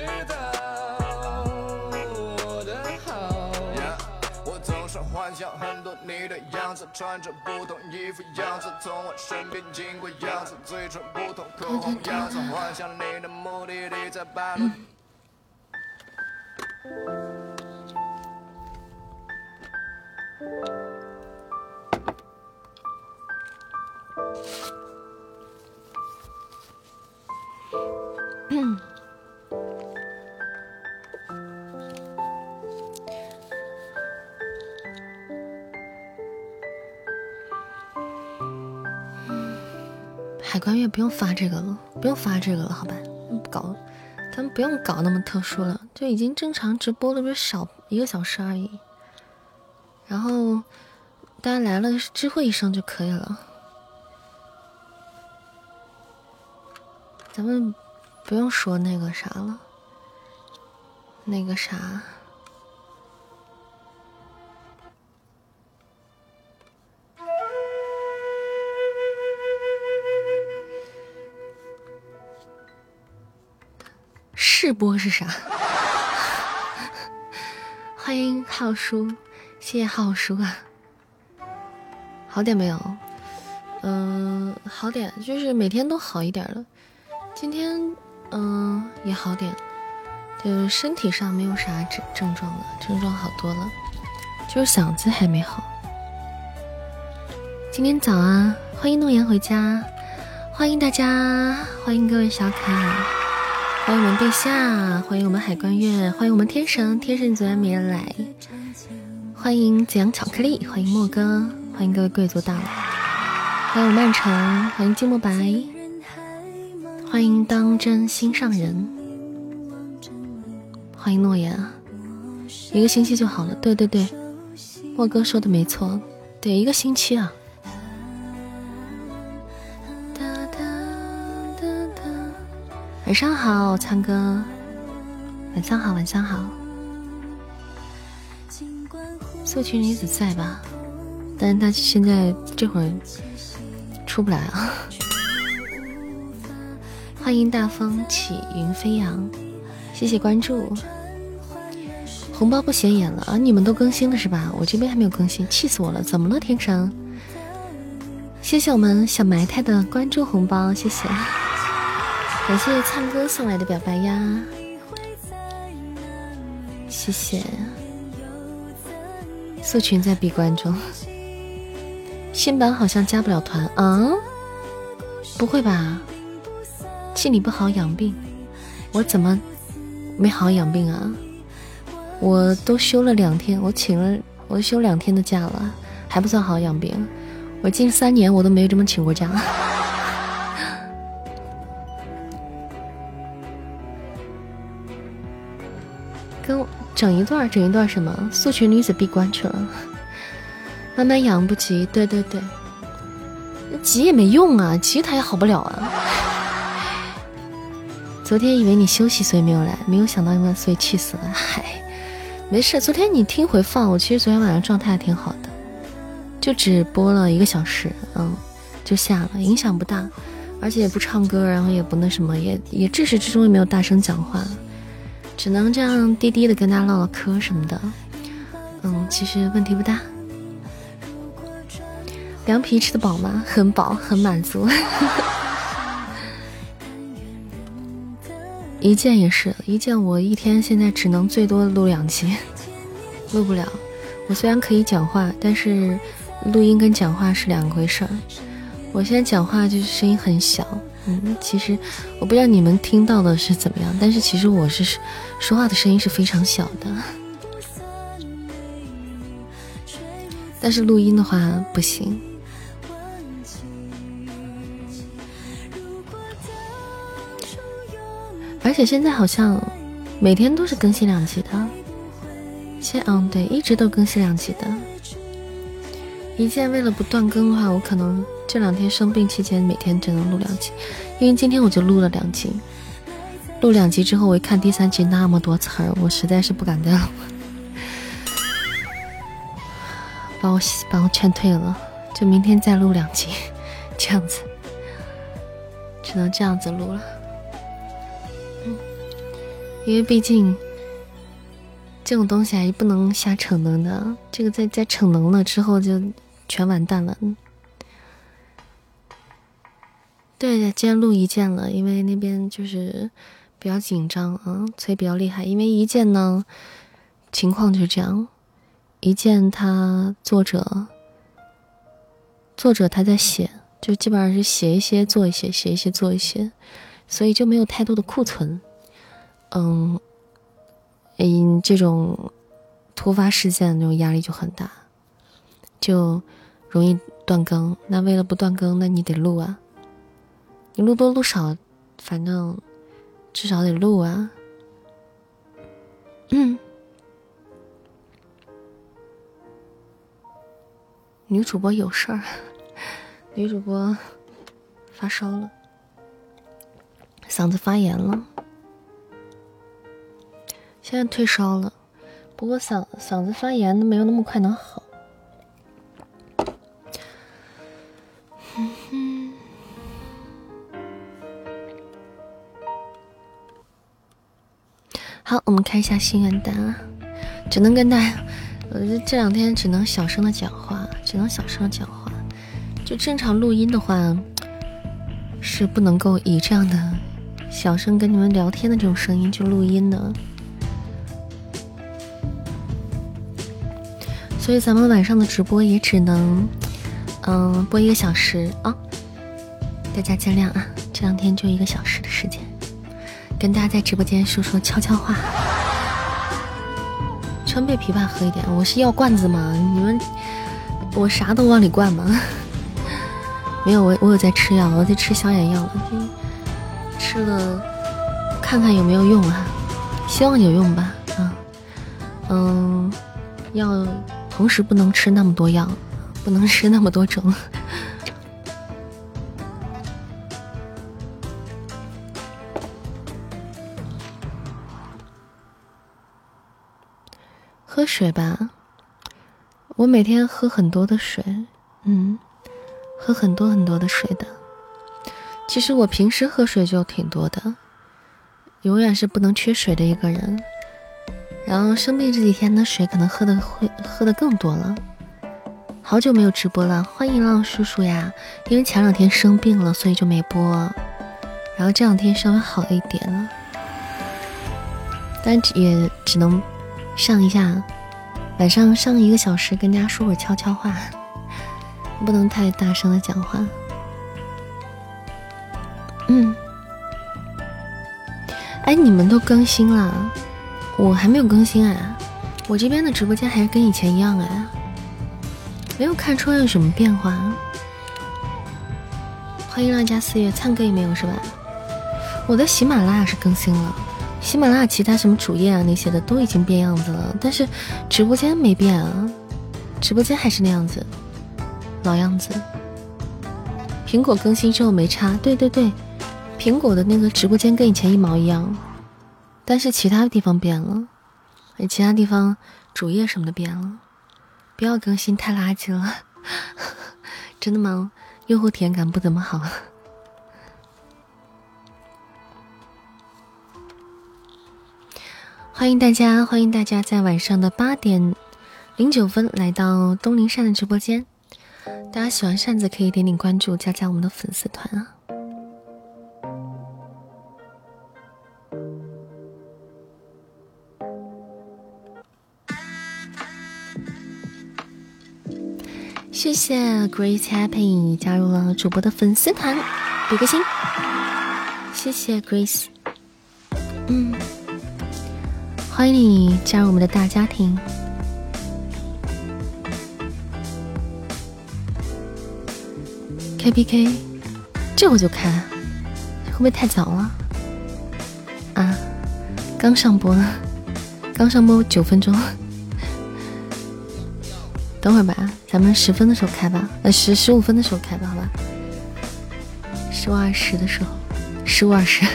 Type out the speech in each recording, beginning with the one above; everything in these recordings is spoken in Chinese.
知道我的好。我总是幻想很多你的样子，穿着不同衣服样子，从我身边经过样子，嘴唇不同口红样子，幻想你的目的地在半路。海也不用发这个了，不用发这个了，好吧？搞，咱们不用搞那么特殊了，就已经正常直播了，不是少一个小时而已。然后大家来了，知会一声就可以了。咱们不用说那个啥了，那个啥。试播是啥？欢迎浩叔，谢谢浩叔啊。好点没有？嗯，好点，就是每天都好一点了。今天嗯也好点，就是身体上没有啥症症状了，症状好多了，就是嗓子还没好。今天早啊，欢迎诺言回家，欢迎大家，欢迎各位小可爱。欢迎我们陛下，欢迎我们海关月，欢迎我们天神，天神昨天没来。欢迎紫阳巧克力，欢迎莫哥，欢迎各位贵族大佬，欢迎我曼城，欢迎寂寞白，欢迎当真心上人，欢迎诺言。啊，一个星期就好了，对对对，莫哥说的没错，对一个星期啊。晚上好，苍哥。晚上好，晚上好。素裙女子在吧？但是她现在这会儿出不来啊。欢迎大风起云飞扬，谢谢关注。红包不显眼了啊！你们都更新了是吧？我这边还没有更新，气死我了！怎么了，天成？谢谢我们小埋汰的关注红包，谢谢。感谢灿哥送来的表白呀，谢谢。素群在闭关中，新版好像加不了团啊？不会吧？气你不好养病，我怎么没好养病啊？我都休了两天，我请了我休两天的假了，还不算好养病。我近三年我都没有这么请过假。整一段，整一段什么？素裙女子闭关去了，慢慢养不急。对对对，急也没用啊，急他也好不了啊。昨天以为你休息，所以没有来，没有想到你们，所以气死了。嗨，没事。昨天你听回放，我其实昨天晚上状态还挺好的，就只播了一个小时，嗯，就下了，影响不大，而且也不唱歌，然后也不那什么，也也至始至终也没有大声讲话。只能这样低低的跟他唠唠嗑什么的，嗯，其实问题不大。凉皮吃的饱吗？很饱，很满足。一键也是一键，我一天现在只能最多录两期，录不了。我虽然可以讲话，但是录音跟讲话是两回事儿。我现在讲话就是声音很小。嗯，其实我不知道你们听到的是怎么样，但是其实我是说话的声音是非常小的，但是录音的话不行。而且现在好像每天都是更新两集的，现嗯对，一直都更新两集的。一键为了不断更的话，我可能。这两天生病期间，每天只能录两集，因为今天我就录了两集。录两集之后，我一看第三集那么多词儿，我实在是不敢再录，把我把我劝退了。就明天再录两集，这样子，只能这样子录了。嗯因为毕竟这种东西还是不能瞎逞能的，这个在在逞能了之后就全完蛋了。对，今天录一件了，因为那边就是比较紧张啊，催比较厉害。因为一件呢，情况就是这样，一件他作者作者他在写，就基本上是写一些做一些，写一些做一些，所以就没有太多的库存。嗯，嗯，这种突发事件的那种压力就很大，就容易断更。那为了不断更，那你得录啊。你录多录少，反正至少得录啊。嗯，女主播有事儿，女主播发烧了，嗓子发炎了，现在退烧了，不过嗓嗓子发炎的没有那么快能好。好，我们开一下心愿单啊！只能跟大家，呃，这两天只能小声的讲话，只能小声的讲话。就正常录音的话，是不能够以这样的小声跟你们聊天的这种声音去录音的。所以咱们晚上的直播也只能，嗯，播一个小时啊！大家见谅啊，这两天就一个小时的时间。跟大家在直播间说说悄悄话，川贝枇杷喝一点。我是药罐子吗？你们，我啥都往里灌吗？没有，我我有在吃药，我在吃消炎药，吃了看看有没有用啊？希望有用吧。啊，嗯，要同时不能吃那么多药，不能吃那么多种。喝水吧，我每天喝很多的水，嗯，喝很多很多的水的。其实我平时喝水就挺多的，永远是不能缺水的一个人。然后生病这几天的水可能喝的会喝的更多了。好久没有直播了，欢迎浪叔叔呀！因为前两天生病了，所以就没播。然后这两天稍微好一点了，但也只能。上一下，晚上上一个小时，跟大家说会悄悄话，不能太大声的讲话。嗯，哎，你们都更新了，我还没有更新啊。我这边的直播间还是跟以前一样哎，没有看出有什么变化。欢迎浪家四月，唱歌也没有是吧？我的喜马拉雅是更新了。喜马拉雅其他什么主页啊那些的都已经变样子了，但是直播间没变啊，直播间还是那样子，老样子。苹果更新之后没差，对对对，苹果的那个直播间跟以前一毛一样，但是其他地方变了，其他地方主页什么的变了，不要更新太垃圾了，真的吗？用户体验感不怎么好。欢迎大家，欢迎大家在晚上的八点零九分来到东林扇的直播间。大家喜欢扇子可以点点关注，加加我们的粉丝团啊！谢谢 Grace Happy 加入了主播的粉丝团，比个心。谢谢 Grace，嗯。欢迎你加入我们的大家庭。K P K，这我就开，会不会太早了？啊，刚上播，刚上播九分钟，等会儿吧，咱们十分的时候开吧，呃，十十五分的时候开吧，好吧？十五二十的时候，十五二十。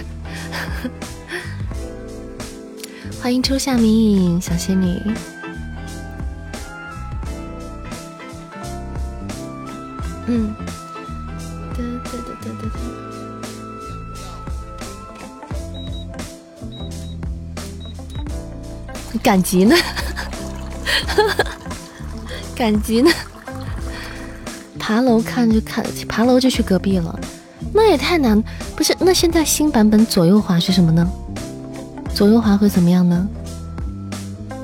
欢迎初夏迷影小仙女。嗯，对对对对对对。赶集呢？赶集呢？爬楼看就看，爬楼就去隔壁了，那也太难。不是，那现在新版本左右滑是什么呢？左右滑会怎么样呢？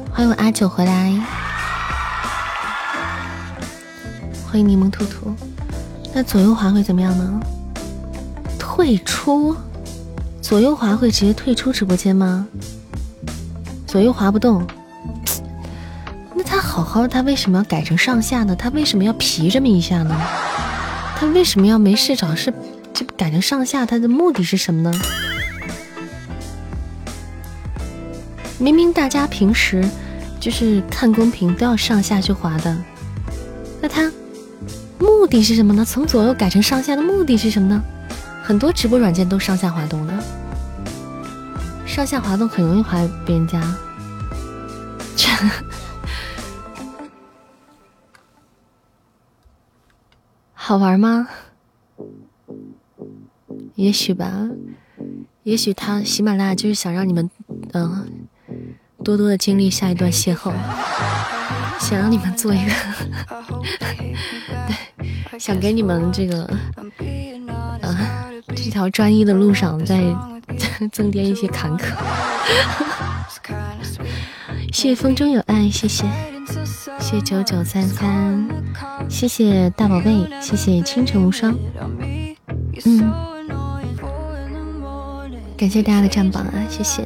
欢迎阿九回来，欢迎柠檬兔兔。那左右滑会怎么样呢？退出？左右滑会直接退出直播间吗？左右滑不动？好好好，他为什么要改成上下呢？他为什么要皮这么一下呢？他为什么要没事找事就改成上下？他的目的是什么呢？明明大家平时就是看公屏都要上下去滑的，那他目的是什么呢？从左右改成上下的目的是什么呢？很多直播软件都上下滑动的，上下滑动很容易滑别人家，好玩吗？也许吧，也许他喜马拉雅就是想让你们，嗯。多多的经历下一段邂逅，想让你们做一个，对，想给你们这个，啊，这条专一的路上再 增添一些坎坷。谢谢风中有爱，谢谢，谢谢九九三三，谢谢大宝贝，谢谢清晨无双，嗯，感谢大家的占榜啊，谢谢。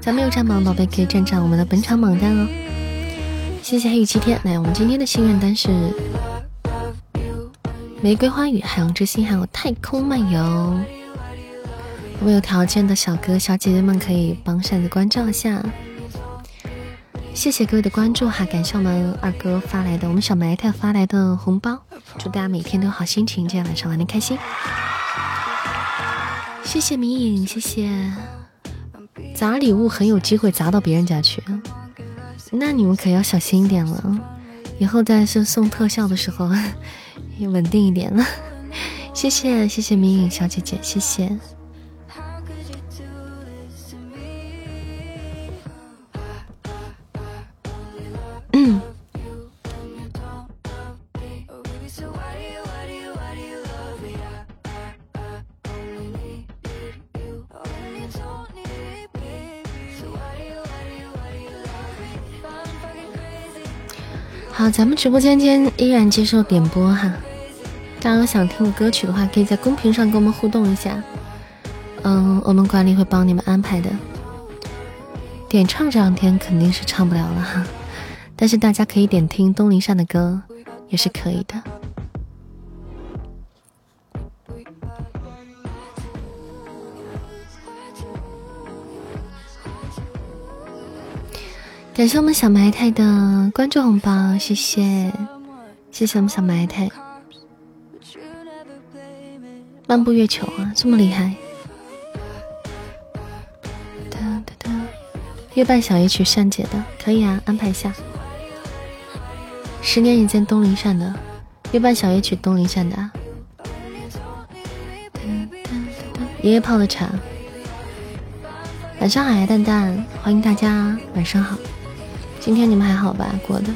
咱没有占榜的，宝贝可以占占我们的本场榜单哦。谢谢黑雨七天，来，我们今天的心愿单是玫瑰花语、海洋之心，还有太空漫游。如果有条件的小哥小姐姐们，可以帮扇子关照一下。谢谢各位的关注哈，感谢我们二哥发来的，我们小埋汰发来的红包。祝大家每天都有好心情，今天晚上玩的开心。谢谢迷影，谢谢。砸礼物很有机会砸到别人家去，那你们可要小心一点了。以后再是送特效的时候，也稳定一点了。谢谢谢谢明影小姐姐，谢谢。咱们直播间今天依然接受点播哈，大家有想听的歌曲的话，可以在公屏上跟我们互动一下，嗯，我们管理会帮你们安排的。点唱这两天肯定是唱不了了哈，但是大家可以点听东林善的歌，也是可以的。感谢我们小埋汰的关注红包，谢谢，谢谢我们小埋汰。漫步月球啊，这么厉害！月半小夜曲善姐的可以啊，安排一下。十年一见东林善的月半小夜曲，东林善的。爷爷泡的茶。晚上好呀，蛋蛋，欢迎大家，晚上好。今天你们还好吧？过的？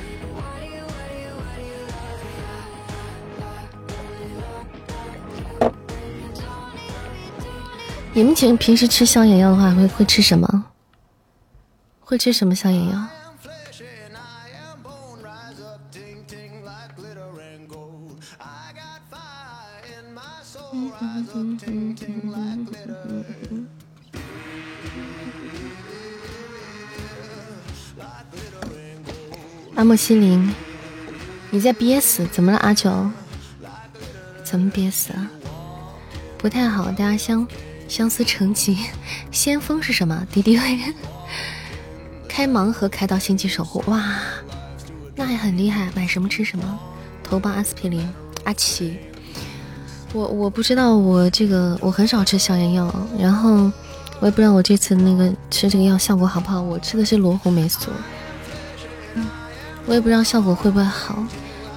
你们平平时吃消炎药的话，会会吃什么？会吃什么消炎药？阿莫西林，你在憋死？怎么了，阿九？怎么憋死了？不太好，大家相相思成疾。先锋是什么？敌敌畏。开盲盒开到星际守护，哇，那还很厉害。买什么吃什么？头孢阿司匹林。阿奇，我我不知道，我这个我很少吃消炎药，然后我也不知道我这次那个吃这个药效果好不好。我吃的是罗红霉素。我也不知道效果会不会好，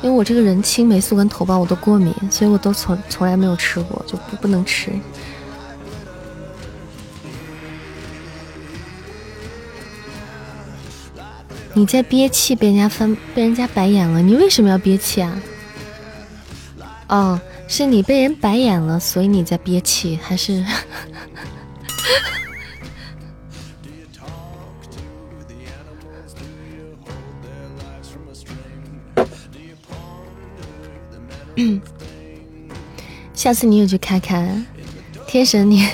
因为我这个人青霉素跟头孢我都过敏，所以我都从从来没有吃过，就不不能吃。你在憋气，被人家翻，被人家白眼了。你为什么要憋气啊？哦，是你被人白眼了，所以你在憋气，还是？嗯 下次你也去开开，天神你，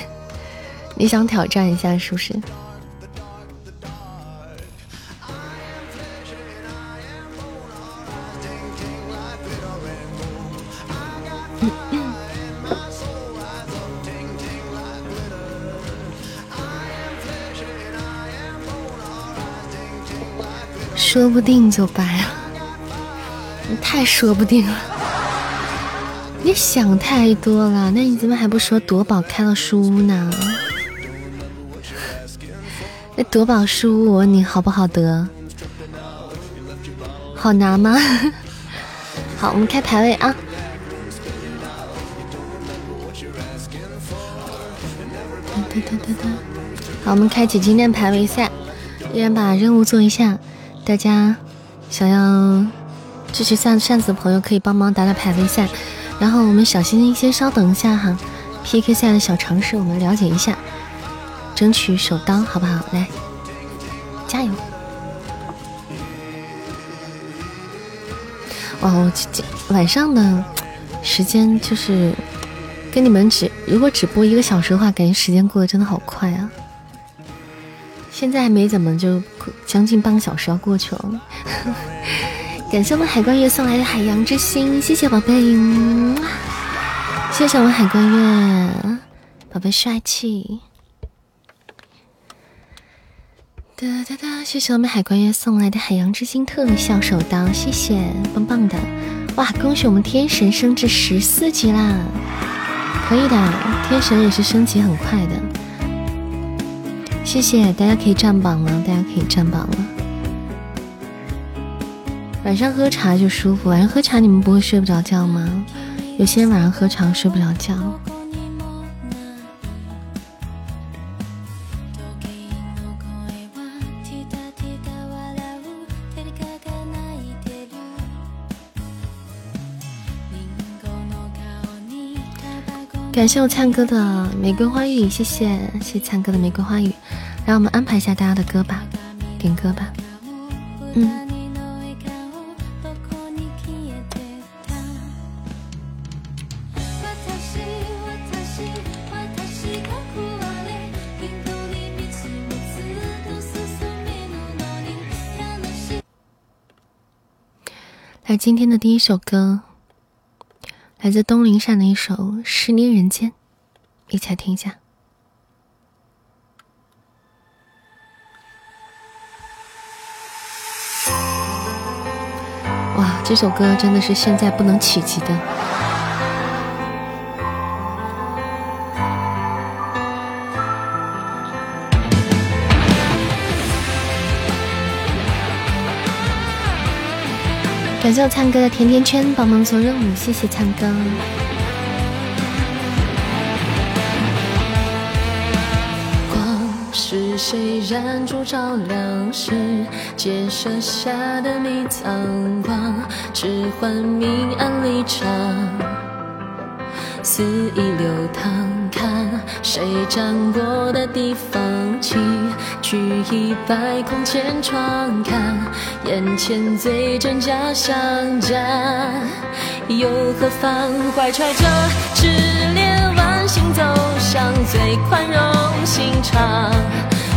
你想挑战一下是不是？说不定就白了，你太说不定了，你想太多了。那你怎么还不说夺宝开了书屋呢？那夺宝书屋，我问你好不好得？好拿吗？好，我们开排位啊！哒哒哒哒，好，我们开启今天排位赛，依然把任务做一下。大家想要支持扇扇子的朋友，可以帮忙打打排位赛。然后我们小心心先稍等一下哈，PK 赛的小常识我们了解一下，争取首刀好不好？来，加油！哇，我这晚上的时间就是跟你们只如果只播一个小时的话，感觉时间过得真的好快啊！现在还没怎么就将近半个小时要过去了，感谢我们海关月送来的海洋之心，谢谢宝贝，谢谢我们海关月宝贝帅气，哒哒哒，谢谢我们海关月送来的海洋之心特效手刀，谢谢，棒棒的，哇，恭喜我们天神升至十四级啦，可以的，天神也是升级很快的。谢谢，大家可以占榜了，大家可以占榜了。晚上喝茶就舒服，晚上喝茶你们不会睡不着觉吗？有些人晚上喝茶睡不着觉。感谢我灿哥的玫瑰花语，谢谢谢谢灿哥的玫瑰花语，让我们安排一下大家的歌吧，点歌吧，嗯。而，今天的第一首歌。来自东林善的一首《十年人间》，一起来听一下。哇，这首歌真的是现在不能企及的。感谢我灿哥的甜甜圈帮忙做任务，谢谢灿哥。光是谁燃烛照亮世界设下的迷藏光，置换明暗立场，肆意流淌。看谁站过的地方，请举一百空千窗看，眼前最真假相加，又何妨？怀揣着炽烈，万心走向最宽容心肠，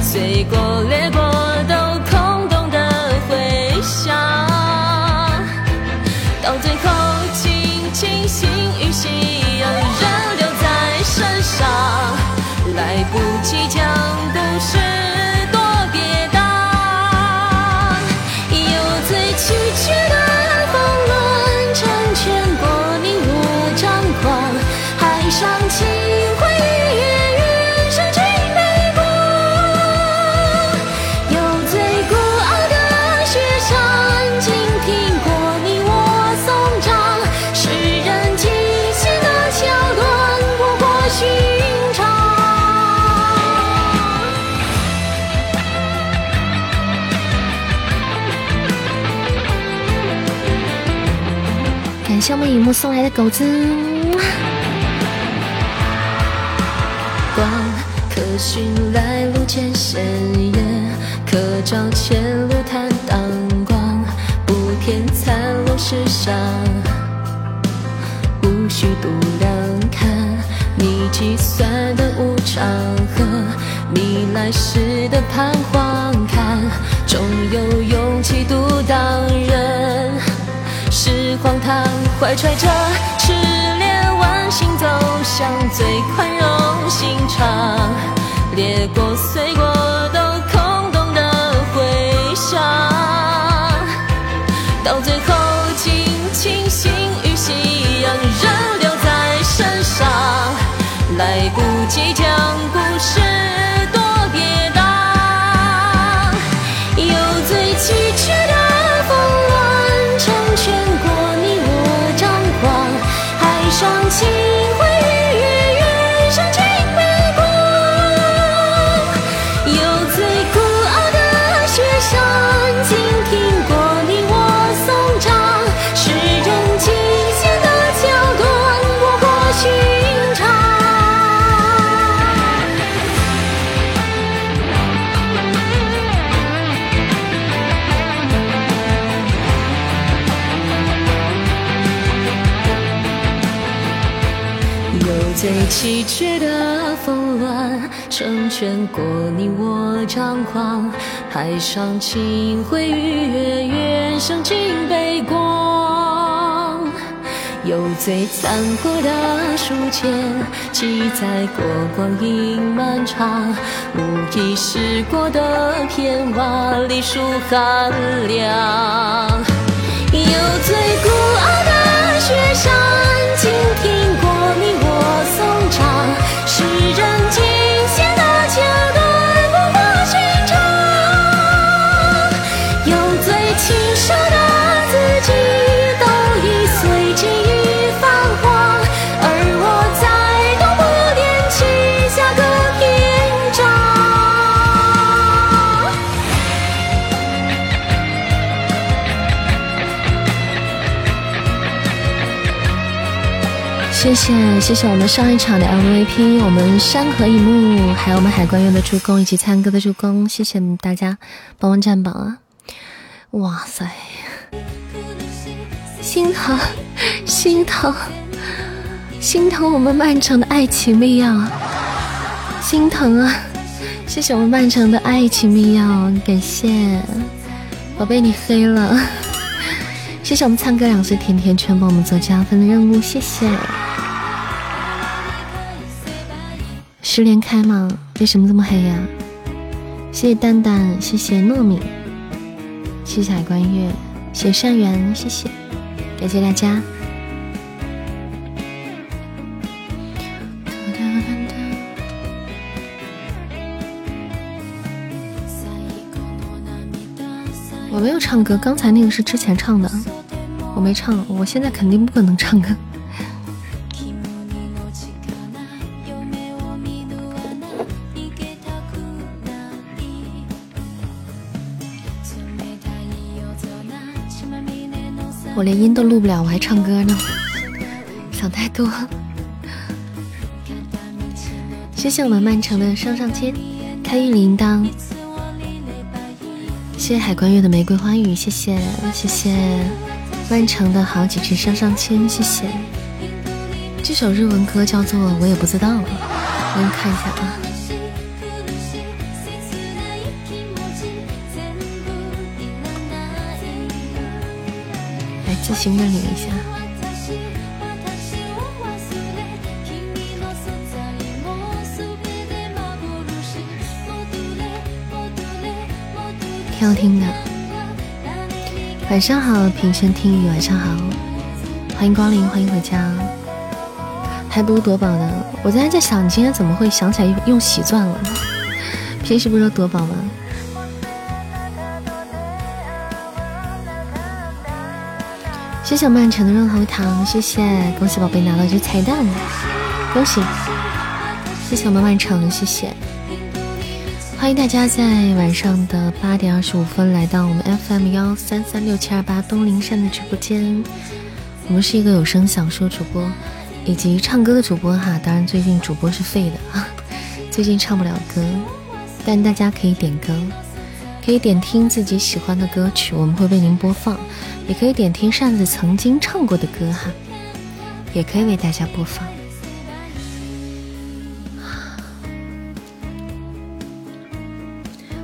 随过掠过都空洞的回响，到最后轻轻心与夕阳。来不及讲故事，多跌宕。有最崎岖的风轮，成全过你我张狂，海上清谢我们雨木送来的狗子。光可寻来路艰险也，可照前路坦荡光。不偏残落世上，无需度量看你计算的无常和你来时的彷徨。看，终有勇气独当人。荒唐，怀揣着炽烈万心，走向最宽容心肠，裂过碎过都空洞的回响，到最后尽清醒与夕阳仍留在身上，来不及讲故事最崎岖的峰峦，成全过你我张狂。海上清辉与月，远胜尽杯光。有最残酷的书签，记载过光阴漫长。无意识过的片瓦里数寒凉。有最孤傲的雪山，谢谢谢谢我们上一场的 MVP，我们山河一幕，还有我们海关月的助攻以及灿哥的助攻，谢谢大家帮忙占榜啊！哇塞，心疼心疼心疼我们曼城的爱情密钥，心疼啊！谢谢我们曼城的爱情密钥，感谢宝贝你黑了，谢谢我们灿哥两岁甜甜圈帮我们做加分的任务，谢谢。十连开吗？为什么这么黑呀？谢谢蛋蛋，谢谢糯米，谢谢海关月，谢谢善缘，谢谢，感谢大家。我没有唱歌，刚才那个是之前唱的，我没唱，我现在肯定不可能唱歌。连音都录不了，我还唱歌呢，想太多。谢谢我们曼城的上上签，开运铃铛。谢谢海关月的玫瑰花语，谢谢谢谢曼城的好几只上上签，谢谢。这首日文歌叫做我也不知道，我给你看一下啊。来自行认领一下。挺好听的。晚上好，平生听雨，晚上好，欢迎光临，欢迎回家。还不如夺宝呢。我刚才在想，你今天怎么会想起来用喜钻了？平时不是说夺宝吗？谢谢曼城的润喉糖，谢谢，恭喜宝贝拿到这彩蛋，恭喜！谢谢我们曼城，谢谢。欢迎大家在晚上的八点二十五分来到我们 FM 幺三三六七二八东林山的直播间，我们是一个有声小说主播以及唱歌的主播哈。当然，最近主播是废的，最近唱不了歌，但大家可以点歌，可以点听自己喜欢的歌曲，我们会为您播放；也可以点听扇子曾经唱过的歌哈，也可以为大家播放。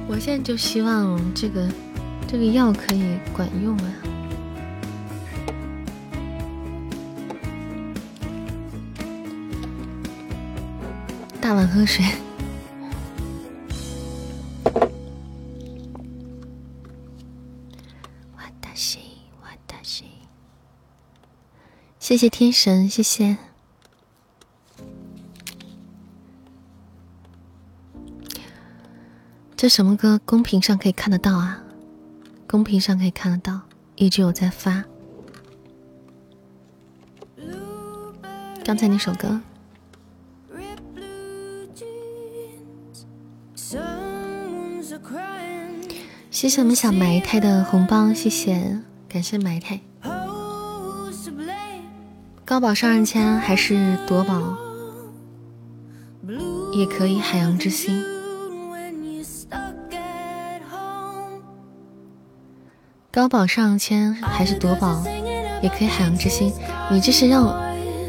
我现在就希望这个这个药可以管用啊！大碗喝水。谢谢天神，谢谢。这什么歌？公屏上可以看得到啊，公屏上可以看得到，一直有在发。刚才那首歌。谢谢我们小埋汰的红包，谢谢，感谢埋汰。高宝上二千还是夺宝也可以，海洋之心。高宝上签还是夺宝，也可以海洋之心。你这是让，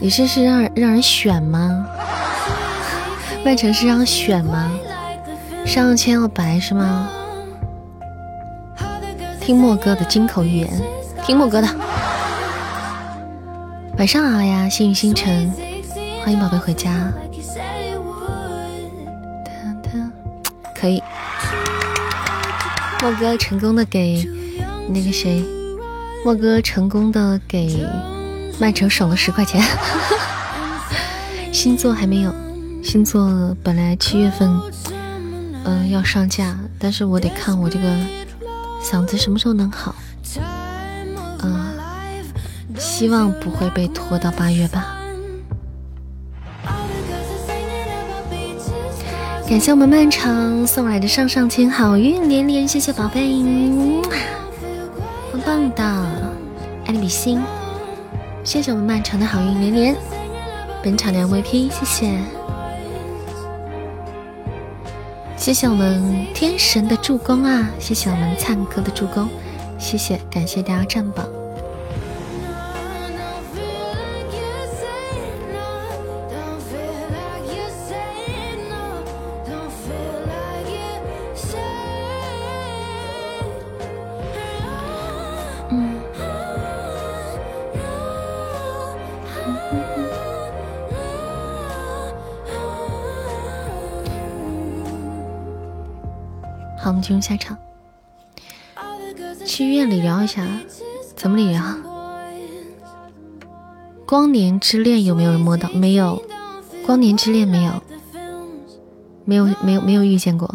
你这是让让人选吗？万城是让选吗？上签要白是吗？听莫哥的金口玉言，听莫哥的。晚上好呀，幸运星辰，欢迎宝贝回家。可以，莫哥成功的给。那个谁，莫哥成功的给曼城省了十块钱。星座还没有，星座本来七月份，嗯要上架，但是我得看我这个嗓子什么时候能好。希望不会被拖到八月吧。感谢我们漫长送来的上上签好运连连，谢谢宝贝。棒的，爱你比心，谢谢我们漫长的好运连连，本场的 MVP，谢谢，谢谢我们天神的助攻啊，谢谢我们灿哥的助攻，谢谢，感谢大家占榜。进入下场，去医院里聊一下，怎么理疗？光年之恋有没有人摸到？没有，光年之恋没有，没有，没有，没有遇见过。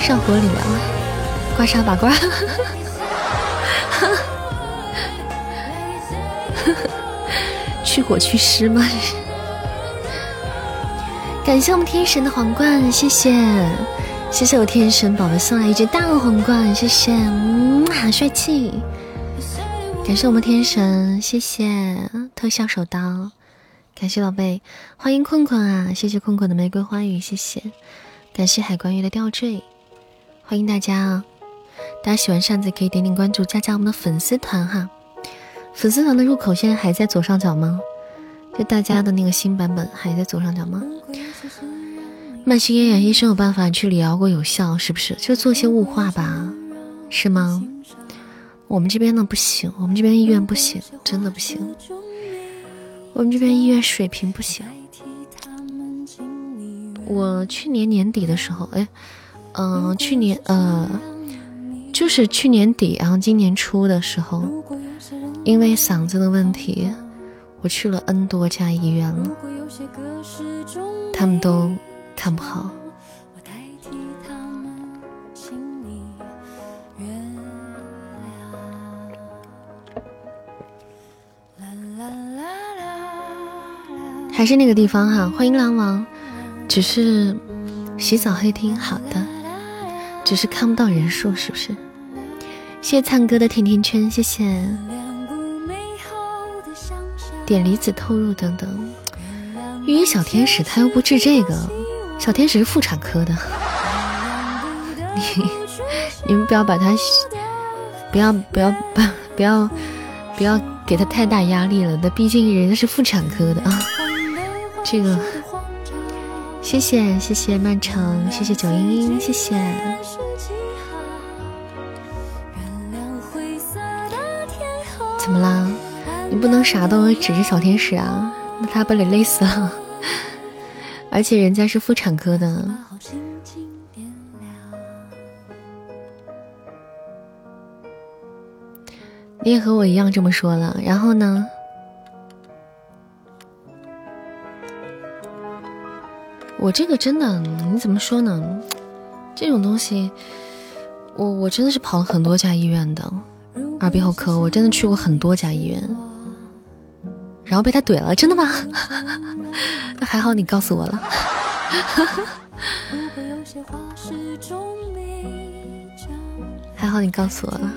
上火理疗。刮痧拔罐，去火去湿吗？感谢我们天神的皇冠，谢谢，谢谢我天神宝贝送来一只大皇冠，谢谢，嗯，帅气。感谢我们天神，谢谢特效手刀，感谢宝贝，欢迎困困啊，谢谢困困的玫瑰花语，谢谢，感谢海关鱼的吊坠，欢迎大家啊。大家喜欢扇子可以点点关注，加加我们的粉丝团哈。粉丝团的入口现在还在左上角吗？就大家的那个新版本还在左上角吗？慢性咽炎医生有办法去理疗过有效是不是？就做些雾化吧，是吗？我们这边呢不行，我们这边医院不行，真的不行。我们这边医院水平不行。我去年年底的时候，哎，嗯，去年呃。就是去年底，然后今年初的时候，因为嗓子的问题，我去了 N 多家医院了，他们都看不好。还是那个地方哈，欢迎狼王，只是洗澡黑厅，好的，只是看不到人数，是不是？谢谢灿哥的甜甜圈，谢谢。点离子透入等等，因为小天使他又不治这个，小天使是妇产科的，你你们不要把他，不要不要不 不要不要给他太大压力了，那毕竟人家是妇产科的啊。这个，谢谢谢谢曼城，谢谢九英英，谢谢。怎么啦？你不能啥都指着小天使啊，那他不得累死了？而且人家是妇产科的。你也和我一样这么说了，然后呢？我这个真的，你怎么说呢？这种东西，我我真的是跑了很多家医院的。耳鼻喉科，我真的去过很多家医院，然后被他怼了，真的吗？那还好你告诉我了。还好你告诉我了。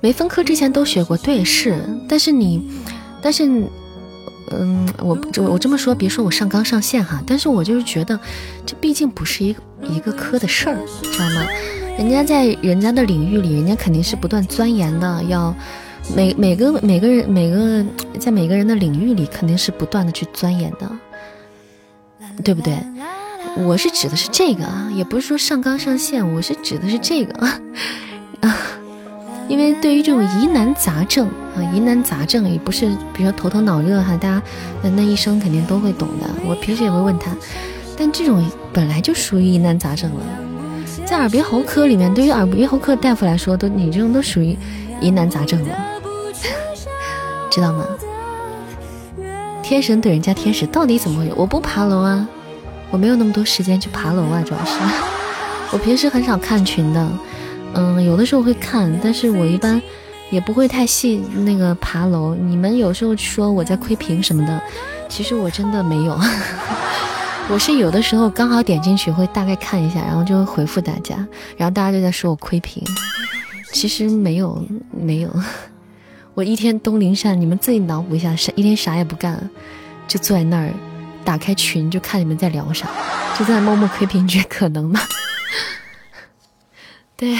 没分科之前都学过，对，是，但是你，但是。嗯，我我我这么说，别说我上纲上线哈，但是我就是觉得，这毕竟不是一个一个科的事儿，知道吗？人家在人家的领域里，人家肯定是不断钻研的，要每每个每个人每个在每个人的领域里，肯定是不断的去钻研的，对不对？我是指的是这个啊，也不是说上纲上线，我是指的是这个啊。因为对于这种疑难杂症啊，疑难杂症也不是，比如说头疼脑热哈，大家那那医生肯定都会懂的。我平时也会问他，但这种本来就属于疑难杂症了。在耳鼻喉科里面，对于耳鼻喉科大夫来说，都你这种都属于疑难杂症了，知道吗？天神怼人家天使到底怎么回事？我不爬楼啊，我没有那么多时间去爬楼啊，主要是 我平时很少看群的。嗯，有的时候会看，但是我一般也不会太细那个爬楼。你们有时候说我在窥屏什么的，其实我真的没有。我是有的时候刚好点进去会大概看一下，然后就会回复大家，然后大家就在说我窥屏，其实没有没有。我一天东林善，你们自己脑补一下，啥一天啥也不干，就坐在那儿打开群就看你们在聊啥，就在默默窥屏，觉得可能吗？对，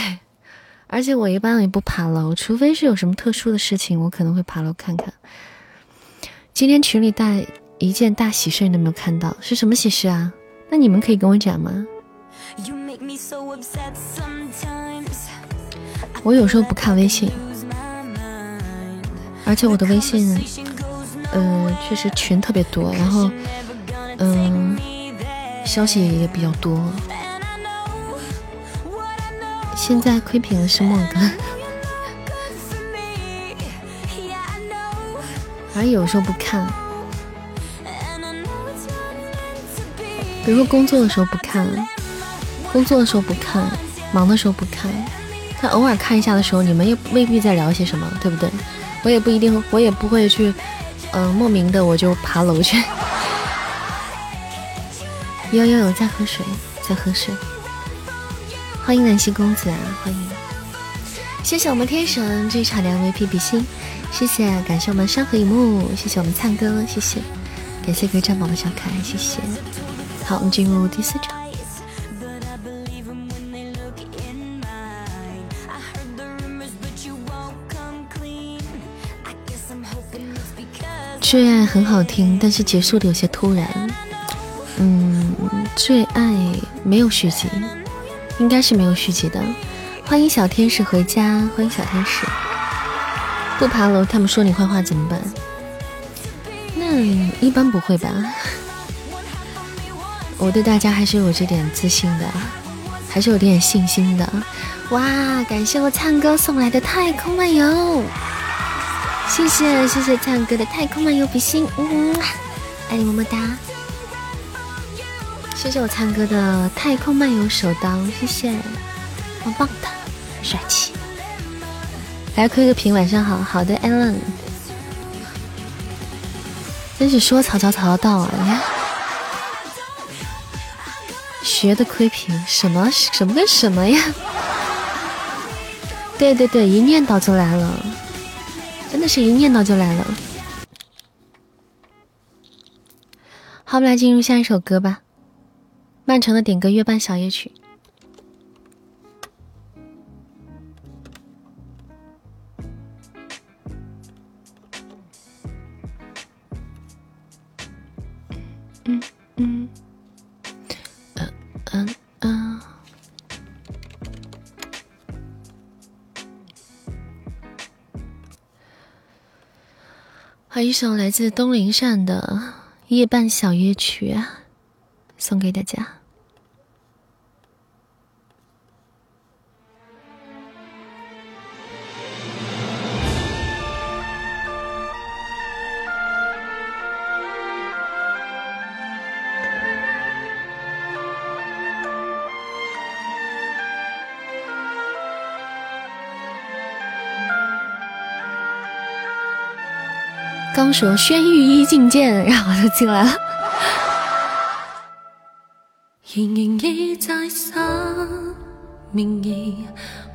而且我一般也不爬楼，除非是有什么特殊的事情，我可能会爬楼看看。今天群里带一件大喜事，你都没有看到？是什么喜事啊？那你们可以跟我讲吗？我有时候不看微信，而且我的微信，嗯，确实群特别多，然后，嗯，消息也比较多。现在窥屏的是莫哥，反正 有时候不看，比如说工作的时候不看，工作的时候不看，忙的时候不看，但偶尔看一下的时候，你们也未必在聊些什么，对不对？我也不一定，我也不会去，嗯，莫名的我就爬楼去。有有有，在喝水，在喝水。欢迎南溪公子啊！欢迎，谢谢我们天神这一场的 MVP 比心，谢谢，感谢我们山河一幕，谢谢我们灿哥，谢谢，感谢各位战宝的小可爱，谢谢。好，我们进入第四场。最爱很好听，但是结束的有些突然。嗯，最爱没有续集。应该是没有续集的。欢迎小天使回家，欢迎小天使。不爬楼，他们说你坏话怎么办？那一般不会吧？我对大家还是有这点自信的，还是有点信心的。哇，感谢我灿哥送来的太空漫游，谢谢谢谢灿哥的太空漫游比心，嗯，爱你么么哒。谢谢我灿哥的太空漫游手刀，谢谢，棒棒的，帅气。来，窥个屏，晚上好，好的，Allen，真是说曹操曹操到啊！你看，学的窥屏，什么什么跟什么呀？对对对，一念叨就来了，真的是一念叨就来了。好，我们来进入下一首歌吧，曼城的点歌月半小夜曲。嗯嗯把，一首来自东林善的《夜半小夜曲》啊，送给大家。刚说轩玉一进见，然后就进来了。仍然记在失明夜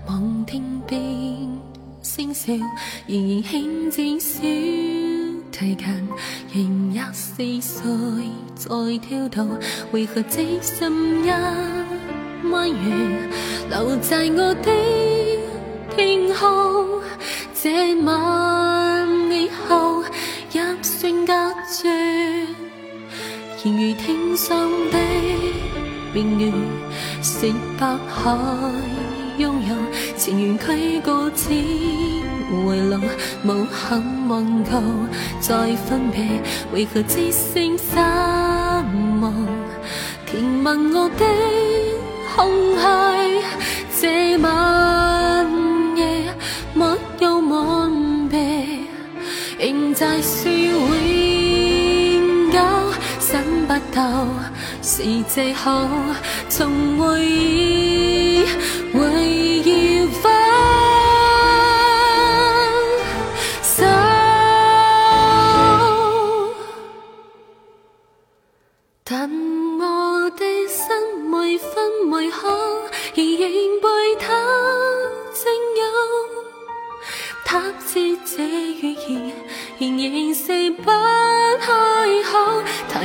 望天边星笑，仍然轻自小提琴，仍廿四岁在跳动，为何只剩一弯月留在我的天空？这晚。一声隔绝，然如天上的明月，是白海拥有，情缘溪过只回路，无幸问够再分别，为何只剩失望？填问我的空虚，这晚再是永久，想不到是借口，从回忆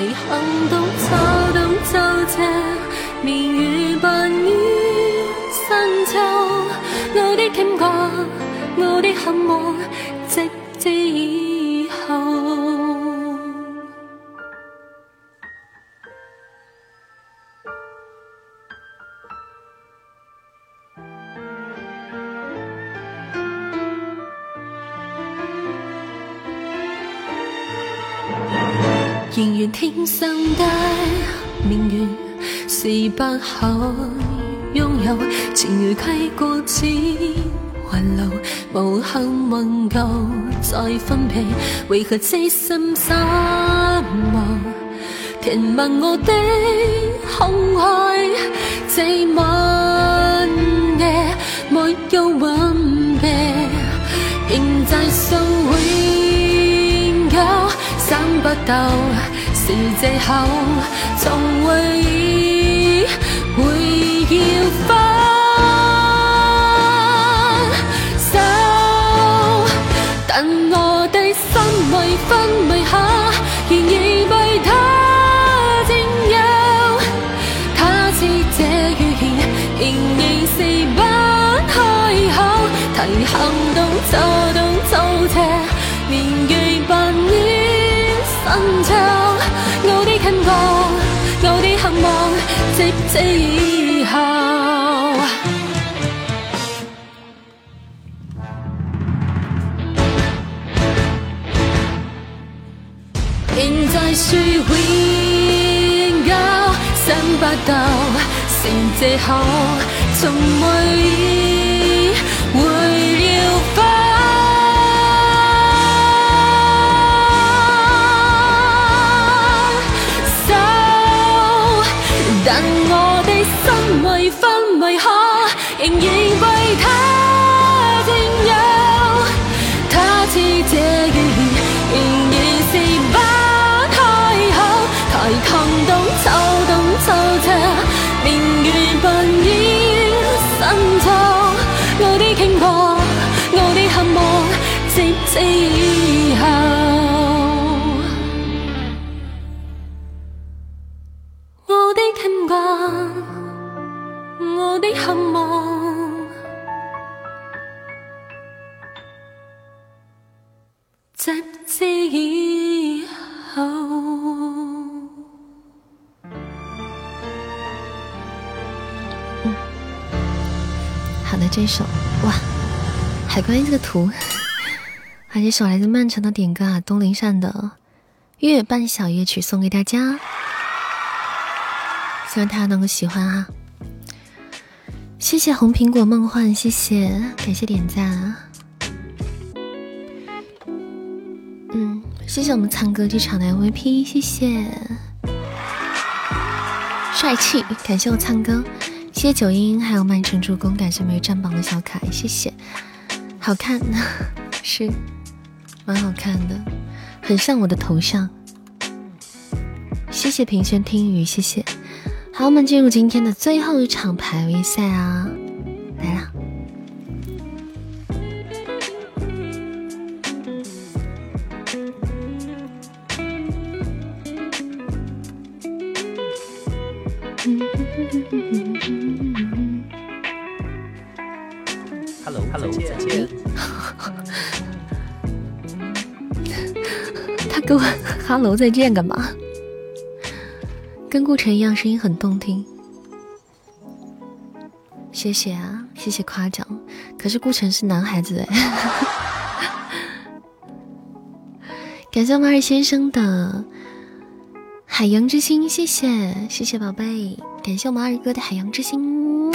行动走动就这明月伴于深秋，我的牵挂，我的渴望，仍然天生的明月，是不可拥有，情如溪过此云路，无幸问够再分别，为何痴心失望？填问我的空虚，这晚夜没有吻别，仍在想永久。想不到是借口，从回忆会要分手，但我的心为分为合，仍然被他占有。他知这语言仍然是不开口，提行动走动走斜，年月扮演。深秋，近望，我的渴望，直至以后，仍在说永久，想不到是借口，从回草关于这个图，好，这首来自曼城的点歌啊，东林善的《月半小夜曲》送给大家，希望大家能够喜欢啊。谢谢红苹果梦幻，谢谢，感谢点赞。嗯，谢谢我们苍歌剧场的 MVP，谢谢，帅气，感谢我苍哥。谢谢九音，还有曼城助攻，感谢没有占榜的小可爱，谢谢，好看，是，蛮好看的，很像我的头像。谢谢平轩听雨，谢谢。好，我们进入今天的最后一场排位赛啊，他给我哈喽再见干嘛？跟顾城一样，声音很动听。谢谢啊，谢谢夸奖。可是顾城是男孩子哎。感谢我们二先生的海洋之心，谢谢谢谢宝贝。感谢我们二哥的海洋之心，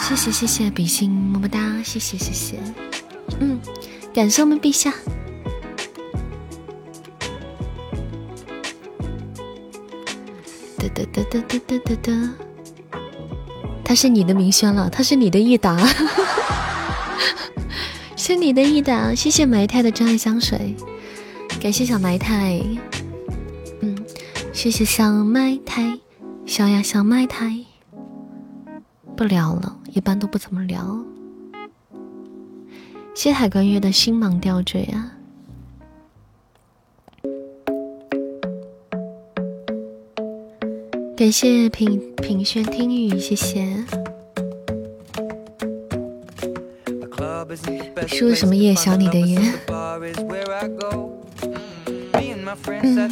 谢谢谢谢比心么么哒，谢谢谢谢。嗯，感谢我们陛下。哒哒哒哒哒哒哒，他是你的明轩了，他是你的益达，是你的益达。谢谢埋汰的真爱香水，感谢小埋汰，嗯，谢谢小埋汰，小呀小埋汰，不聊了，一般都不怎么聊。谢海关月的星芒吊坠啊。感谢品品轩听雨，谢谢。输什么夜？想你的夜。嗯。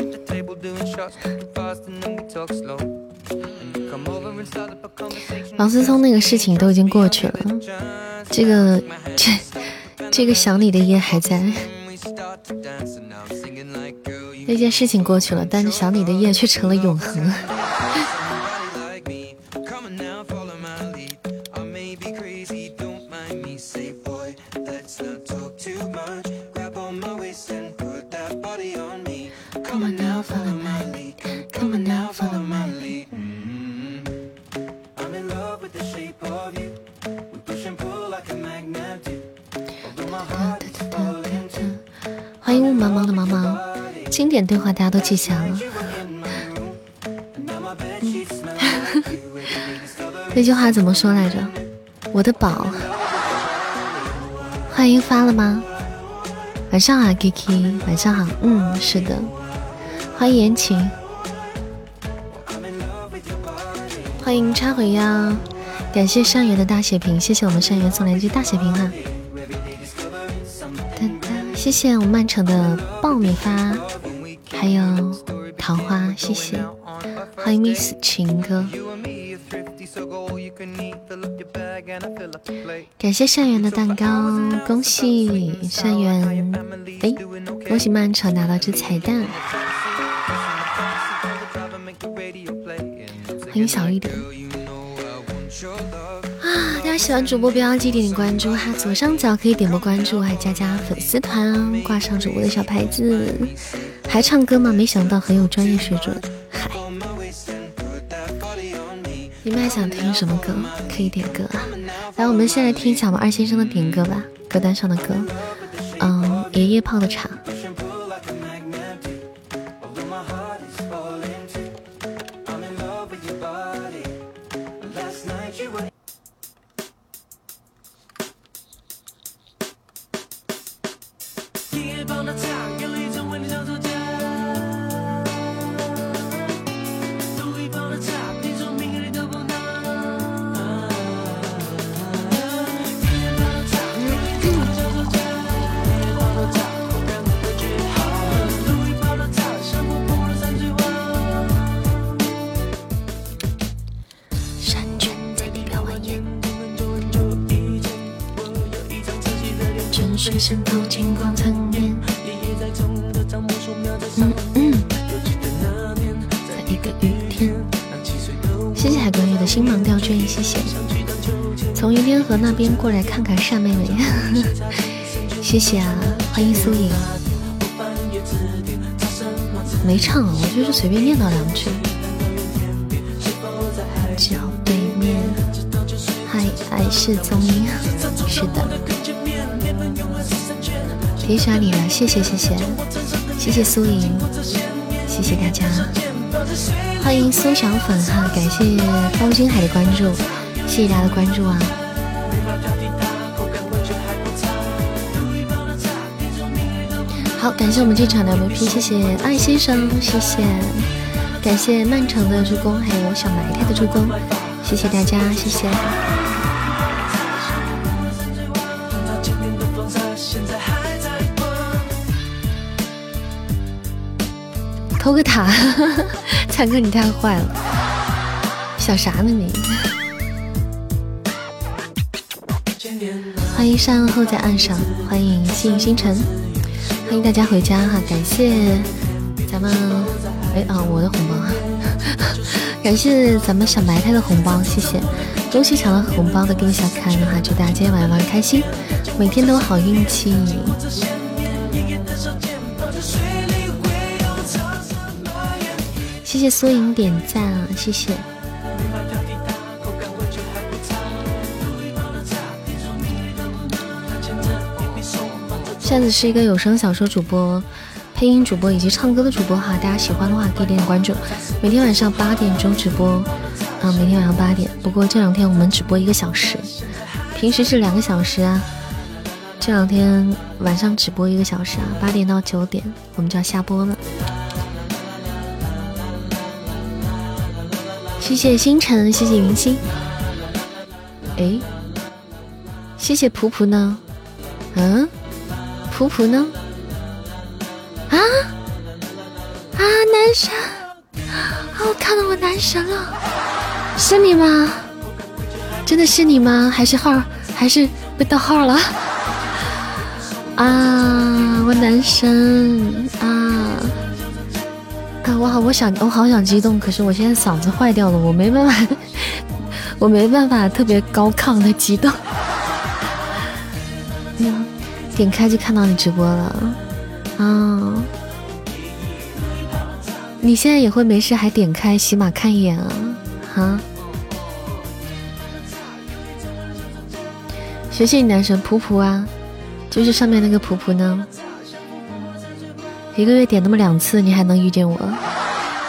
王思聪那个事情都已经过去了，这个这这个想你的夜还在。那件事情过去了，但是想你的夜却成了永恒。欢迎雾茫茫的茫茫，经典对话大家都记下了。那句话怎么说来着？我的宝，欢迎发了吗？晚上好，Kiki，晚上好。嗯，是的，欢迎言情，欢迎插回呀！感谢善缘的大血瓶，谢谢我们善缘送来一句大血瓶哈。谢谢我们曼城的爆米花，还有桃花，谢谢，欢迎 Miss 情歌。感谢善缘的蛋糕，恭喜善缘！哎，恭喜曼城拿到这彩蛋！欢迎小一点。喜欢主播不要忘记点点关注哈，左上角可以点播关注，还加加粉丝团，挂上主播的小牌子。还唱歌吗？没想到很有专业水准。嗨你们还想听什么歌？可以点歌啊！来，我们先来听一下我们二先生的点歌吧，歌单上的歌。嗯，爷爷泡的茶。的星芒吊坠，谢谢。从云天河那边过来看看单妹妹，谢谢啊，欢迎苏颖。没唱，我就是随便念叨两句。角对面，嗨，爱是综艺，是的。别耍你了，谢谢谢谢，谢谢苏颖，谢谢大家，欢迎苏小粉哈，感谢包金海的关注，谢谢大家的关注啊。好，感谢我们这场的 MVP，谢谢爱先生，谢谢，感谢漫长的助攻，还有小埋汰的助攻，谢谢大家，谢谢。偷个塔，灿哥你太坏了，想啥呢你？欢迎上岸后在岸上，欢迎幸运星辰。欢迎大家回家哈！感谢咱们哎啊我的红包，感谢咱们小埋汰的红包，谢谢！恭喜抢了红包的各位小可爱们哈！祝大家今天晚上玩开心，每天都有好运气。谢谢苏颖点赞啊，谢谢。扇子是一个有声小说主播、配音主播以及唱歌的主播哈，大家喜欢的话可以点点关注。每天晚上八点钟直播，嗯，每天晚上八点。不过这两天我们只播一个小时，平时是两个小时啊。这两天晚上只播一个小时啊，八点到九点我们就要下播了。谢谢星辰，谢谢云溪。哎，谢谢普普呢？嗯？普普呢？啊啊！男神啊！我看到我男神了，是你吗？真的是你吗？还是号还是被盗号了？啊！我男神啊！我好，我想，我好想激动，可是我现在嗓子坏掉了，我没办法，我没办法特别高亢的激动。点开就看到你直播了，啊！你现在也会没事还点开喜马看一眼啊？哈！谢谢你男神普普啊，就是上面那个普普呢。一个月点那么两次，你还能遇见我？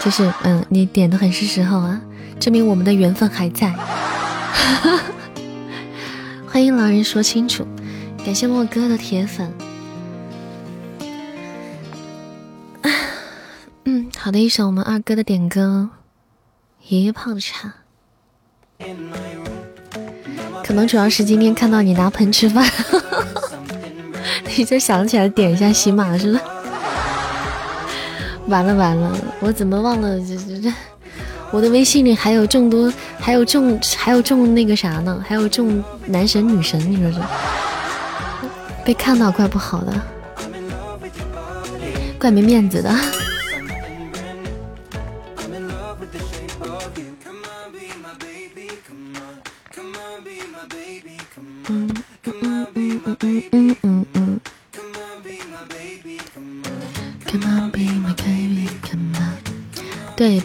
就是嗯，你点的很是时候啊，证明我们的缘分还在。欢迎老人说清楚。感谢莫哥的铁粉。嗯，好的，一首我们二哥的点歌，《爷爷泡的茶》。可能主要是今天看到你拿盆吃饭，你就想起来点一下喜马是吧？完了完了，我怎么忘了？这这这，我的微信里还有众多，还有众，还有众那个啥呢？还有众男神女神，你说这？被看到怪不好的，怪没面子的。嗯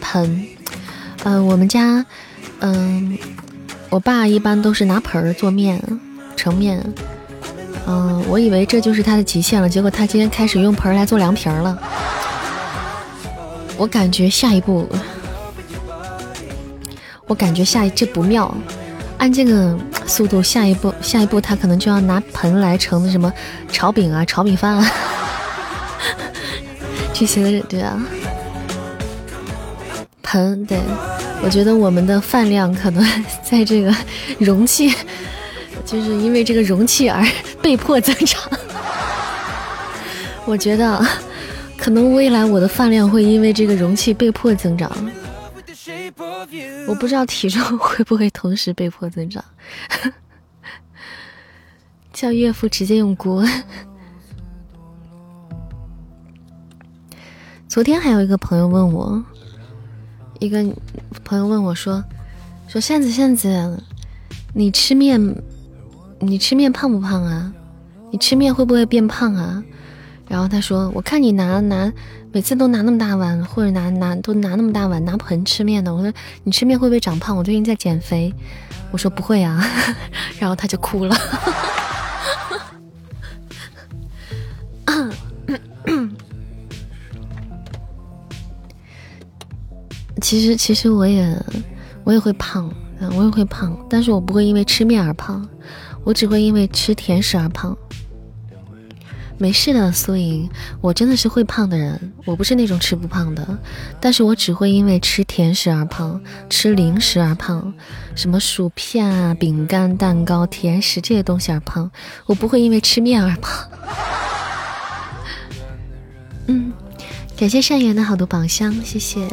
盆，嗯，我们家，嗯，我爸一般都是拿盆儿做面，盛面。嗯，我以为这就是他的极限了，结果他今天开始用盆来做凉皮儿了。我感觉下一步，我感觉下一这不妙。按这个速度，下一步下一步他可能就要拿盆来盛什么炒饼啊、炒米饭啊 这些的，对啊。盆，对我觉得我们的饭量可能在这个容器。就是因为这个容器而被迫增长，我觉得可能未来我的饭量会因为这个容器被迫增长，我不知道体重会不会同时被迫增长。叫岳父直接用锅。昨天还有一个朋友问我，一个朋友问我说：“说扇子扇子，你吃面，你吃面胖不胖啊？你吃面会不会变胖啊？”然后他说：“我看你拿拿，每次都拿那么大碗，或者拿拿都拿那么大碗拿盆吃面的。我说你吃面会不会长胖？我最近在减肥。我说不会啊。然后他就哭了。其实其实我也我也会胖，我也会胖，但是我不会因为吃面而胖，我只会因为吃甜食而胖。”没事的，苏莹，我真的是会胖的人，我不是那种吃不胖的，但是我只会因为吃甜食而胖，吃零食而胖，什么薯片啊、饼干、蛋糕、甜食这些东西而胖，我不会因为吃面而胖。嗯，感谢善缘的好多宝箱，谢谢。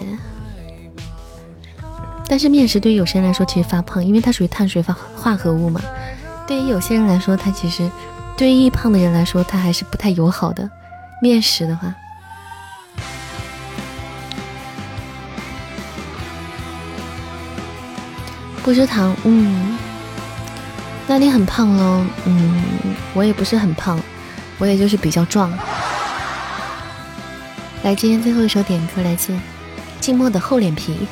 但是面食对于有些人来说其实发胖，因为它属于碳水化化合物嘛。对于有些人来说，它其实。对于易胖的人来说，它还是不太友好的。面食的话，不吃糖，嗯，那你很胖喽，嗯，我也不是很胖，我也就是比较壮。来，今天最后一首点歌来自静默的厚脸皮。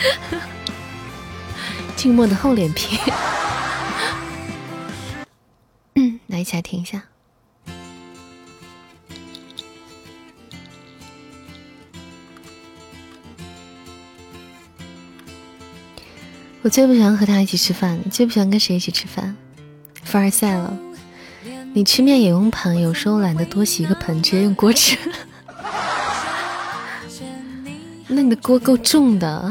静默的厚脸皮，嗯，来一起来听一下。我最不喜欢和他一起吃饭，最不喜欢跟谁一起吃饭。凡尔赛了，你吃面也用盆，有时候懒得多洗一个盆，直接用锅吃。那你的锅够重的。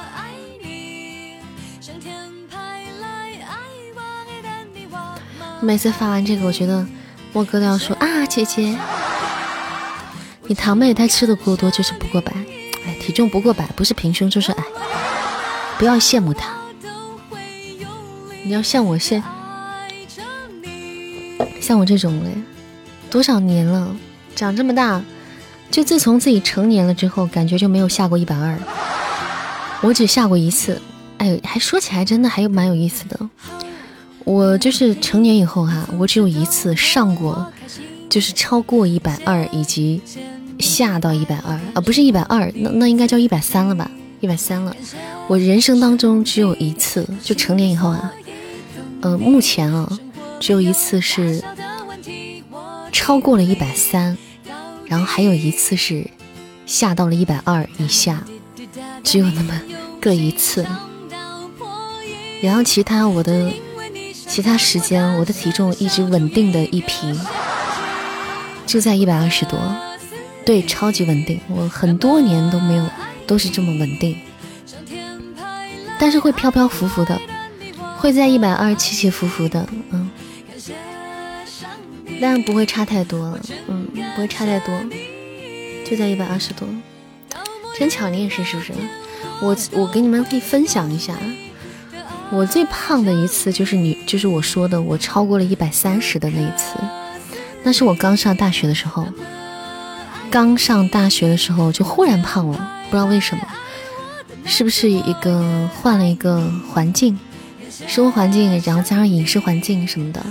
每次发完这个，我觉得莫哥都要说啊，姐姐，你堂妹她吃的过多就是不过百，哎，体重不过百不是平胸就是矮，不要羡慕她，你要像我现，像我这种嘞，多少年了，长这么大，就自从自己成年了之后，感觉就没有下过一百二，我只下过一次，哎，还说起来真的还有蛮有意思的。我就是成年以后哈，我只有一次上过，就是超过一百二以及下到一百二啊，不是一百二，那那应该叫一百三了吧？一百三了。我人生当中只有一次，就成年以后啊，呃，目前啊，只有一次是超过了一百三，然后还有一次是下到了一百二以下，只有那么各一次，然后其他我的。其他时间我的体重一直稳定的一平，就在一百二十多，对，超级稳定，我很多年都没有都是这么稳定，但是会飘飘浮浮的，会在一百二起起伏伏的，嗯，但不会差太多了，嗯，不会差太多，就在一百二十多，真巧，你也是是不是？我我给你们可以分享一下。我最胖的一次就是你，就是我说的，我超过了一百三十的那一次，那是我刚上大学的时候。刚上大学的时候就忽然胖了，不知道为什么，是不是一个换了一个环境，生活环境，然后加上饮食环境什么的，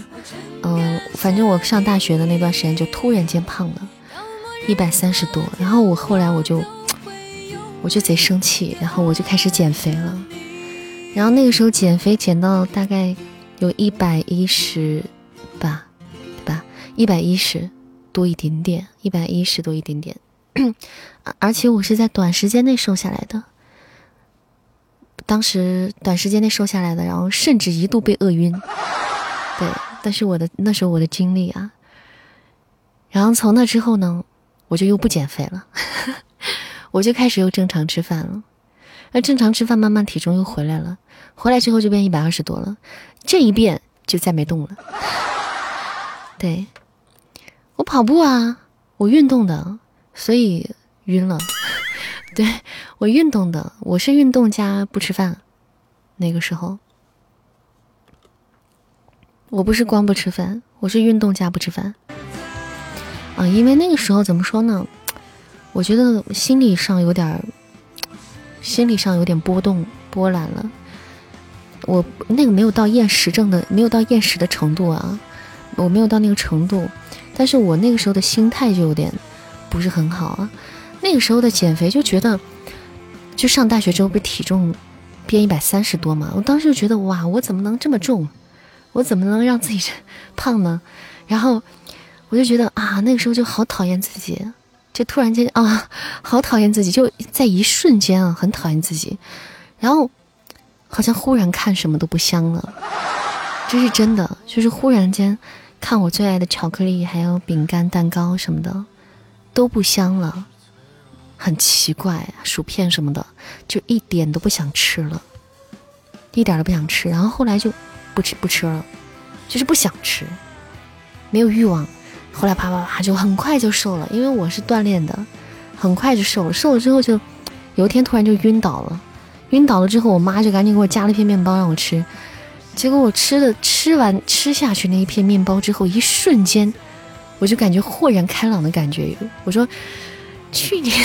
嗯，反正我上大学的那段时间就突然间胖了，一百三十多，然后我后来我就，我就贼生气，然后我就开始减肥了。然后那个时候减肥减到大概有一百一十吧，对吧？一百一十多一点点，一百一十多一点点，而且我是在短时间内瘦下来的。当时短时间内瘦下来的，然后甚至一度被饿晕。对，但是我的那时候我的经历啊，然后从那之后呢，我就又不减肥了，我就开始又正常吃饭了。那正常吃饭，慢慢体重又回来了，回来之后就变一百二十多了，这一变就再没动了。对，我跑步啊，我运动的，所以晕了。对我运动的，我是运动加不吃饭。那个时候，我不是光不吃饭，我是运动加不吃饭。啊，因为那个时候怎么说呢？我觉得心理上有点儿，心理上有点波动波澜了。我那个没有到厌食症的，没有到厌食的程度啊，我没有到那个程度，但是我那个时候的心态就有点不是很好啊。那个时候的减肥就觉得，就上大学之后不是体重变一百三十多嘛？我当时就觉得哇，我怎么能这么重？我怎么能让自己胖呢？然后我就觉得啊，那个时候就好讨厌自己，就突然间啊，好讨厌自己，就在一瞬间啊，很讨厌自己。然后好像忽然看什么都不香了，这是真的，就是忽然间看我最爱的巧克力还有饼干、蛋糕什么的都不香了。很奇怪，薯片什么的就一点都不想吃了，一点都不想吃。然后后来就不吃不吃了，就是不想吃，没有欲望。后来啪啪啪就很快就瘦了，因为我是锻炼的，很快就瘦了。瘦了之后就有一天突然就晕倒了，晕倒了之后我妈就赶紧给我夹了一片面包让我吃。结果我吃的吃完吃下去那一片面包之后，一瞬间我就感觉豁然开朗的感觉。我说。去你的！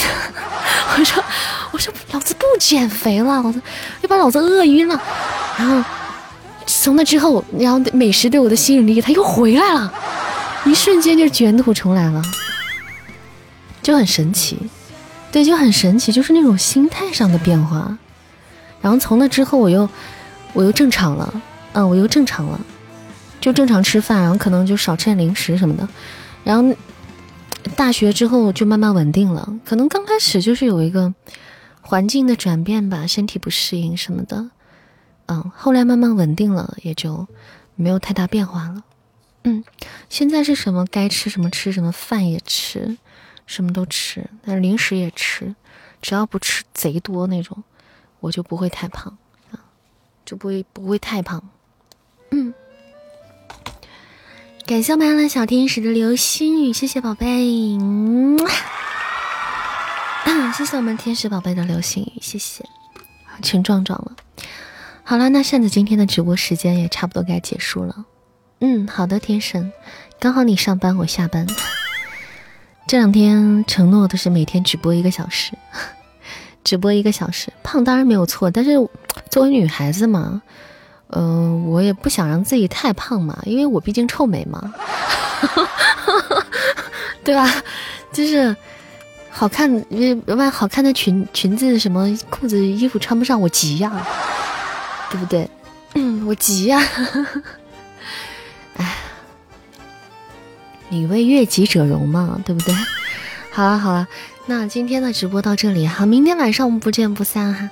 我说，我说，老子不减肥了，老子你把老子饿晕了。然后从那之后，然后美食对我的吸引力，它又回来了，一瞬间就卷土重来了，就很神奇。对，就很神奇，就是那种心态上的变化。然后从那之后，我又我又正常了，嗯，我又正常了，就正常吃饭，然后可能就少吃点零食什么的，然后。大学之后就慢慢稳定了，可能刚开始就是有一个环境的转变吧，身体不适应什么的，嗯，后来慢慢稳定了，也就没有太大变化了。嗯，现在是什么该吃什么吃什么，饭也吃，什么都吃，但零食也吃，只要不吃贼多那种，我就不会太胖啊，就不会不会太胖。嗯。感谢我们安小天使的流星雨，谢谢宝贝，谢谢我们天使宝贝的流星雨，谢谢，全壮壮了。好了，那扇子今天的直播时间也差不多该结束了。嗯，好的，天神，刚好你上班，我下班。这两天承诺的是每天直播一个小时，直播一个小时，胖当然没有错，但是作为女孩子嘛。嗯，我也不想让自己太胖嘛，因为我毕竟臭美嘛，对吧？就是好看，因为万好看的裙裙子、什么裤子、衣服穿不上，我急呀，对不对？嗯，我急呀。你为悦己者容嘛，对不对？好了好了，那今天的直播到这里哈，明天晚上我们不见不散哈。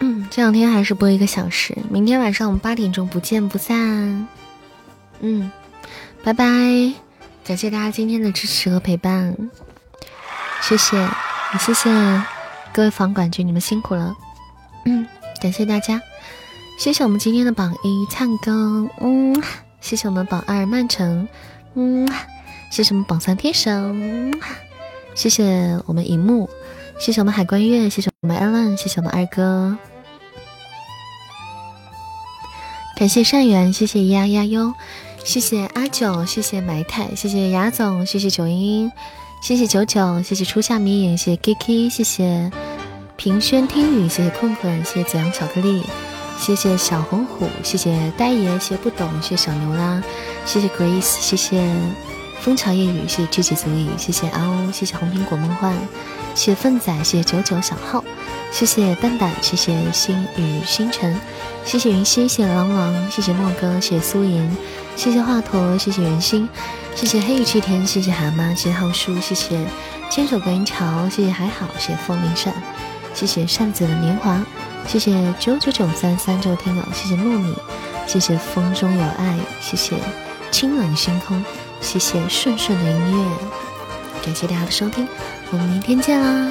嗯，这两天还是播一个小时，明天晚上我们八点钟不见不散。嗯，拜拜，感谢大家今天的支持和陪伴，谢谢，也谢谢各位房管局，你们辛苦了。嗯，感谢大家，谢谢我们今天的榜一灿哥，嗯，谢谢我们榜二曼城，嗯，谢谢我们榜三天神，谢谢我们荧幕，谢谢我们海关月，谢谢我们艾伦，谢谢我们二哥。感谢善缘，谢谢丫丫哟，谢谢阿九，谢谢埋汰，谢谢雅总，谢谢九英，谢谢九九，谢谢初夏迷影，谢谢 Kiki，谢谢平轩听雨，谢谢困困，谢谢子阳巧克力，谢谢小红虎，谢谢呆爷，谢谢不懂，谢谢小牛啦，谢谢 Grace，谢谢枫桥夜雨，谢谢知己足矣，谢谢阿欧，谢谢红苹果梦幻，谢谢粪仔，谢谢九九小号，谢谢蛋蛋，谢谢星雨星辰。谢谢云溪，谢谢狼王，谢谢莫哥，谢谢苏莹，谢谢华佗，谢谢圆心，谢谢黑雨七天，谢谢蛤蟆，谢谢浩叔，谢谢牵手观音桥，谢谢还好，谢谢风铃扇，谢谢扇子的年华，谢谢九九九三三这位听友，谢谢糯米，谢谢风中有爱，谢谢清冷星空，谢谢顺顺的音乐，感谢大家的收听，我们明天见啦。